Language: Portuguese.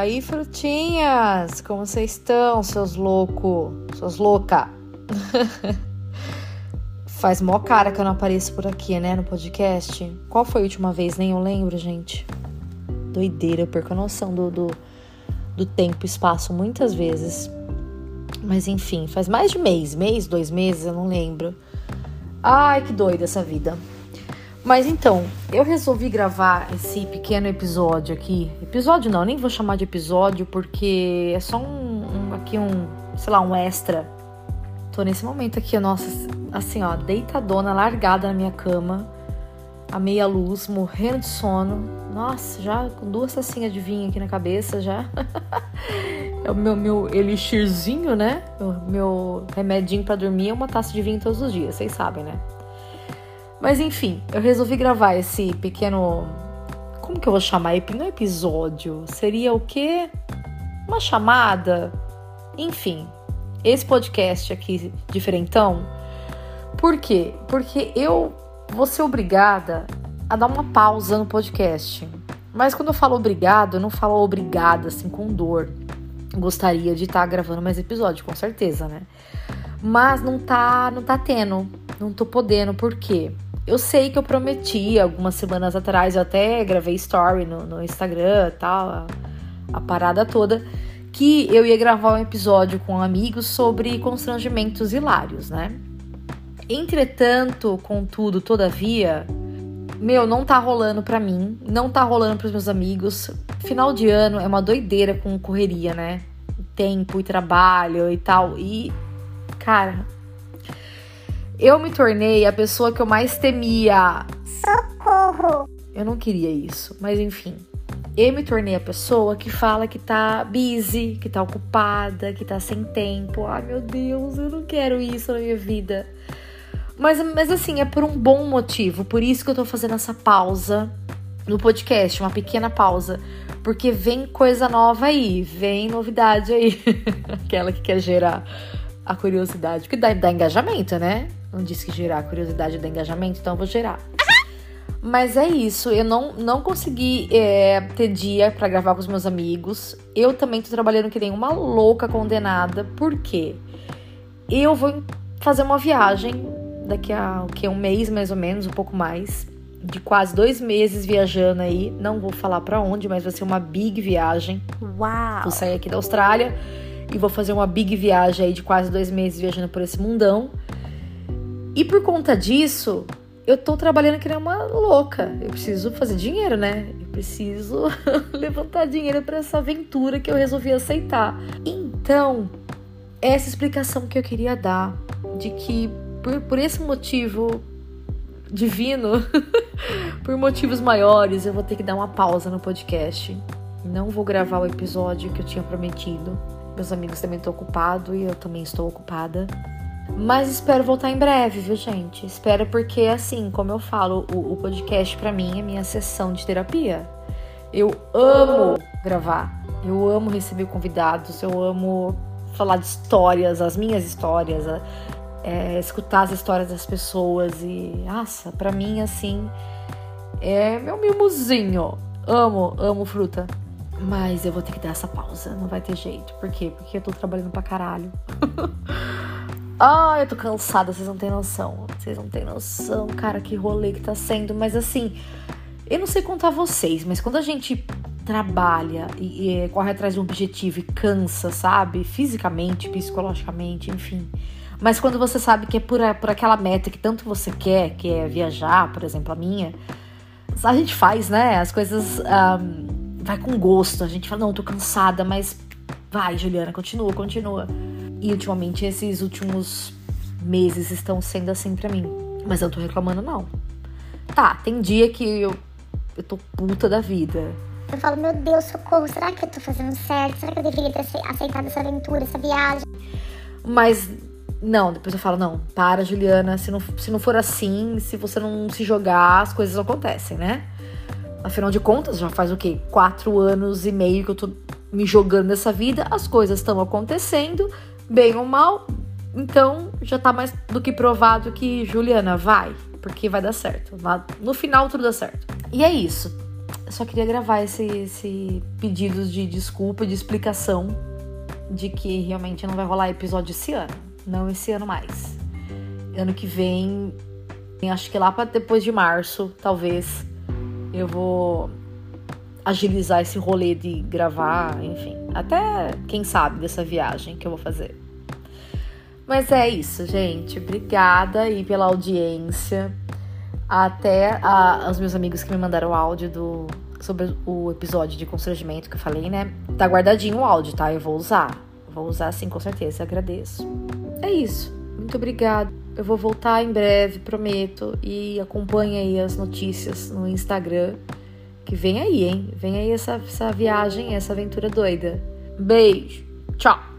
aí, frutinhas? Como vocês estão, seus loucos? Seus louca? Faz mó cara que eu não apareço por aqui, né, no podcast. Qual foi a última vez? Nem eu lembro, gente. Doideira, eu perco a noção do, do, do tempo e espaço muitas vezes. Mas enfim, faz mais de mês, mês, dois meses, eu não lembro. Ai, que doida essa vida. Mas então, eu resolvi gravar esse pequeno episódio aqui. Episódio não, nem vou chamar de episódio porque é só um, um aqui um, sei lá, um extra. Tô nesse momento aqui, nossa, assim, ó, deitadona, largada na minha cama, a meia luz, morrendo de sono. Nossa, já com duas tacinhas de vinho aqui na cabeça já. é o meu, meu elixirzinho, né? Meu, meu remedinho para dormir é uma taça de vinho todos os dias, vocês sabem, né? Mas enfim, eu resolvi gravar esse pequeno. Como que eu vou chamar? Não episódio. Seria o quê? Uma chamada? Enfim, esse podcast aqui, diferentão. Por quê? Porque eu vou ser obrigada a dar uma pausa no podcast. Mas quando eu falo obrigado, eu não falo obrigada assim com dor. Gostaria de estar tá gravando mais episódio, com certeza, né? Mas não tá, não tá tendo, não tô podendo, por quê? Eu sei que eu prometi algumas semanas atrás, eu até gravei story no, no Instagram e tal, a, a parada toda, que eu ia gravar um episódio com amigos sobre constrangimentos hilários, né? Entretanto, contudo, todavia, meu, não tá rolando pra mim, não tá rolando pros meus amigos. Final de ano é uma doideira com correria, né? Tempo e trabalho e tal. E, cara, eu me tornei a pessoa que eu mais temia. Socorro! Eu não queria isso, mas enfim. Eu me tornei a pessoa que fala que tá busy, que tá ocupada, que tá sem tempo. Ai meu Deus, eu não quero isso na minha vida. Mas, mas assim, é por um bom motivo. Por isso que eu tô fazendo essa pausa no podcast, uma pequena pausa. Porque vem coisa nova aí, vem novidade aí. Aquela que quer gerar a curiosidade, porque dá, dá engajamento, né? Não disse que gerar curiosidade dá engajamento, então eu vou gerar. Mas é isso, eu não, não consegui é, ter dia para gravar com os meus amigos. Eu também tô trabalhando que nem uma louca condenada. Por quê? Eu vou fazer uma viagem daqui a o que, um mês mais ou menos, um pouco mais. De quase dois meses viajando aí. Não vou falar para onde, mas vai ser uma big viagem. Uau! Vou sair aqui da Austrália e vou fazer uma big viagem aí de quase dois meses viajando por esse mundão. E por conta disso, eu tô trabalhando que nem uma louca. Eu preciso fazer dinheiro, né? Eu preciso levantar dinheiro para essa aventura que eu resolvi aceitar. Então, essa explicação que eu queria dar de que por, por esse motivo divino, por motivos maiores, eu vou ter que dar uma pausa no podcast. Não vou gravar o episódio que eu tinha prometido. Meus amigos também estão ocupados e eu também estou ocupada. Mas espero voltar em breve, viu, gente? Espero porque, assim, como eu falo, o, o podcast para mim é minha sessão de terapia. Eu amo gravar, eu amo receber convidados, eu amo falar de histórias, as minhas histórias, é, escutar as histórias das pessoas e, nossa, para mim, assim, é meu mimozinho. Amo, amo fruta. Mas eu vou ter que dar essa pausa, não vai ter jeito. Por quê? Porque eu tô trabalhando pra caralho. ah, eu tô cansada, vocês não têm noção. Vocês não têm noção, cara, que rolê que tá sendo. Mas assim, eu não sei contar vocês, mas quando a gente trabalha e, e corre atrás de um objetivo e cansa, sabe? Fisicamente, psicologicamente, enfim. Mas quando você sabe que é por, por aquela meta que tanto você quer, que é viajar, por exemplo, a minha, a gente faz, né? As coisas. Um, vai com gosto. A gente fala, não, tô cansada, mas vai, Juliana, continua, continua. E ultimamente esses últimos meses estão sendo assim para mim. Mas eu não tô reclamando, não. Tá, tem dia que eu, eu tô puta da vida. Eu falo, meu Deus, socorro, será que eu tô fazendo certo? Será que eu deveria ter aceitado essa aventura, essa viagem? Mas não, depois eu falo, não, para, Juliana, se não, se não for assim, se você não se jogar, as coisas acontecem, né? Afinal de contas, já faz o quê? Quatro anos e meio que eu tô me jogando nessa vida, as coisas estão acontecendo, bem ou mal. Então já tá mais do que provado que Juliana vai, porque vai dar certo. No final tudo dá certo. E é isso. só queria gravar esse, esse pedido de desculpa, de explicação de que realmente não vai rolar episódio esse ano. Não esse ano mais. Ano que vem, acho que lá para depois de março, talvez, eu vou agilizar esse rolê de gravar, enfim. Até, quem sabe, dessa viagem que eu vou fazer. Mas é isso, gente. Obrigada aí pela audiência. Até a, os meus amigos que me mandaram o áudio do, sobre o episódio de constrangimento que eu falei, né? Tá guardadinho o áudio, tá? Eu vou usar. Vou usar sim, com certeza. Agradeço. É isso. Muito obrigada. Eu vou voltar em breve, prometo. E acompanhe aí as notícias no Instagram. Que vem aí, hein? Vem aí essa, essa viagem, essa aventura doida. Beijo. Tchau.